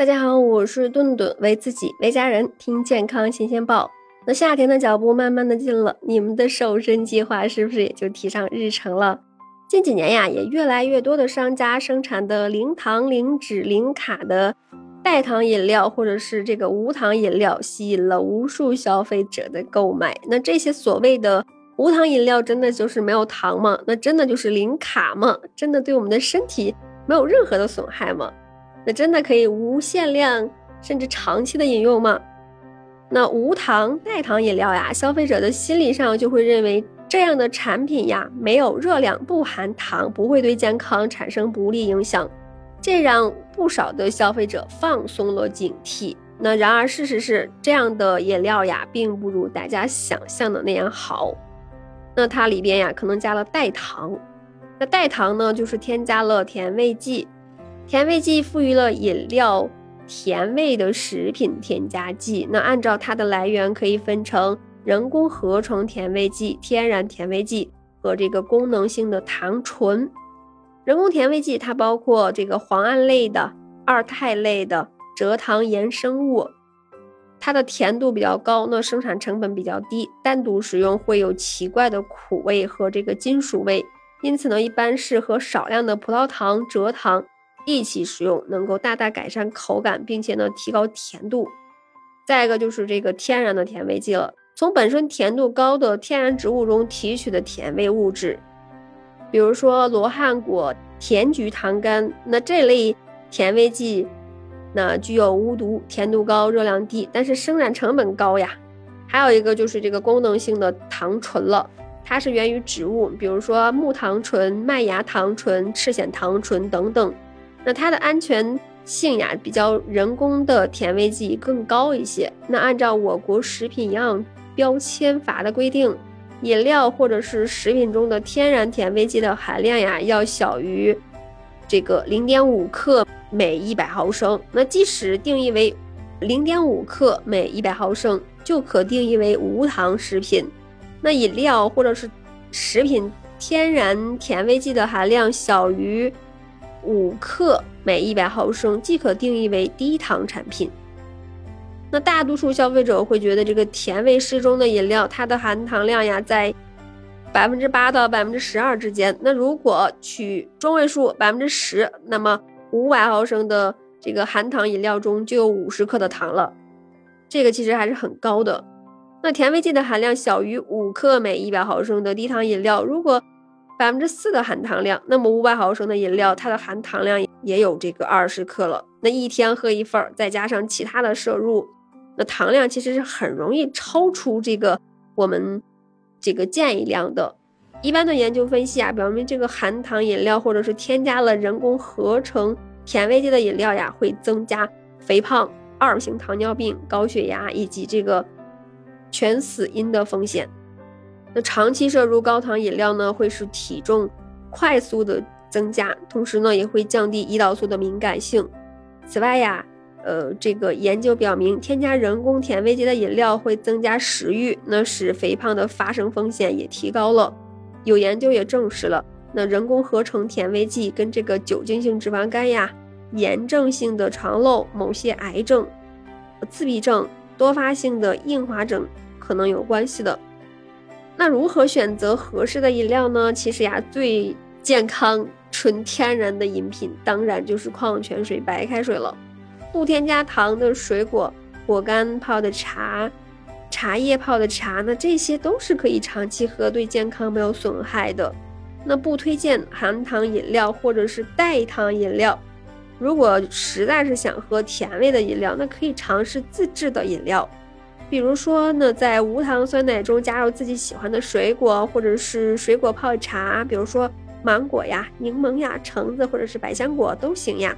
大家好，我是顿顿，为自己为家人听健康新鲜报。那夏天的脚步慢慢的近了，你们的瘦身计划是不是也就提上日程了？近几年呀，也越来越多的商家生产的零糖、零脂、零卡的代糖饮料，或者是这个无糖饮料，吸引了无数消费者的购买。那这些所谓的无糖饮料，真的就是没有糖吗？那真的就是零卡吗？真的对我们的身体没有任何的损害吗？那真的可以无限量甚至长期的饮用吗？那无糖代糖饮料呀，消费者的心理上就会认为这样的产品呀没有热量，不含糖，不会对健康产生不利影响，这让不少的消费者放松了警惕。那然而事实是，这样的饮料呀，并不如大家想象的那样好。那它里边呀，可能加了代糖。那代糖呢，就是添加了甜味剂。甜味剂赋予了饮料甜味的食品添加剂。那按照它的来源，可以分成人工合成甜味剂、天然甜味剂和这个功能性的糖醇。人工甜味剂它包括这个磺胺类的、二肽类的蔗糖衍生物，它的甜度比较高，那生产成本比较低，单独使用会有奇怪的苦味和这个金属味，因此呢，一般是和少量的葡萄糖、蔗糖。一起食用能够大大改善口感，并且呢提高甜度。再一个就是这个天然的甜味剂了，从本身甜度高的天然植物中提取的甜味物质，比如说罗汉果、甜菊糖苷，那这类甜味剂，那具有无毒、甜度高、热量低，但是生产成本高呀。还有一个就是这个功能性的糖醇了，它是源于植物，比如说木糖醇、麦芽糖醇、赤藓糖醇等等。那它的安全性呀，比较人工的甜味剂更高一些。那按照我国食品营养标签法的规定，饮料或者是食品中的天然甜味剂的含量呀，要小于这个零点五克每一百毫升。那即使定义为零点五克每一百毫升，就可定义为无糖食品。那饮料或者是食品天然甜味剂的含量小于。五克每一百毫升即可定义为低糖产品。那大多数消费者会觉得这个甜味适中的饮料，它的含糖量呀在百分之八到百分之十二之间。那如果取中位数百分之十，那么五百毫升的这个含糖饮料中就有五十克的糖了，这个其实还是很高的。那甜味剂的含量小于五克每一百毫升的低糖饮料，如果百分之四的含糖量，那么五百毫升的饮料，它的含糖量也有这个二十克了。那一天喝一份儿，再加上其他的摄入，那糖量其实是很容易超出这个我们这个建议量的。一般的研究分析啊，表明这个含糖饮料或者是添加了人工合成甜味剂的饮料呀，会增加肥胖、二型糖尿病、高血压以及这个全死因的风险。那长期摄入高糖饮料呢，会使体重快速的增加，同时呢，也会降低胰岛素的敏感性。此外呀，呃，这个研究表明，添加人工甜味剂的饮料会增加食欲，那使肥胖的发生风险也提高了。有研究也证实了，那人工合成甜味剂跟这个酒精性脂肪肝呀、炎症性的肠漏、某些癌症、自闭症、多发性的硬化症可能有关系的。那如何选择合适的饮料呢？其实呀，最健康、纯天然的饮品，当然就是矿泉水、白开水了。不添加糖的水果果干泡的茶、茶叶泡的茶，那这些都是可以长期喝，对健康没有损害的。那不推荐含糖饮料或者是代糖饮料。如果实在是想喝甜味的饮料，那可以尝试自制的饮料。比如说呢，在无糖酸奶中加入自己喜欢的水果，或者是水果泡茶，比如说芒果呀、柠檬呀、橙子或者是百香果都行呀。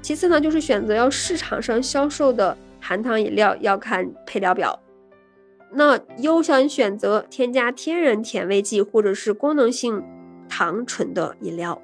其次呢，就是选择要市场上销售的含糖饮料，要看配料表。那优先选择添加天然甜味剂或者是功能性糖醇的饮料。